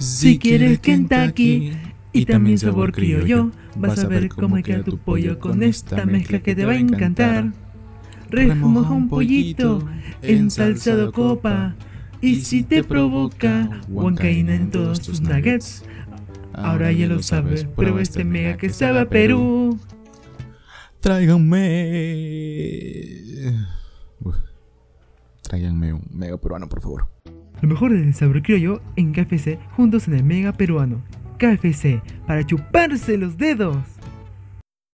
Si quieres Kentucky y también sabor criollo, vas a ver cómo queda tu pollo con esta mezcla que te va a encantar. Remoja un pollito ensalzado copa y si te provoca huancaína en todos tus nuggets, ahora ya lo sabes, prueba este mega que sabe a Perú. Tráiganme. Uf. Tráiganme un mega peruano, por favor. Lo mejor del sabor criollo en KFC juntos en el mega peruano. KFC, para chuparse los dedos.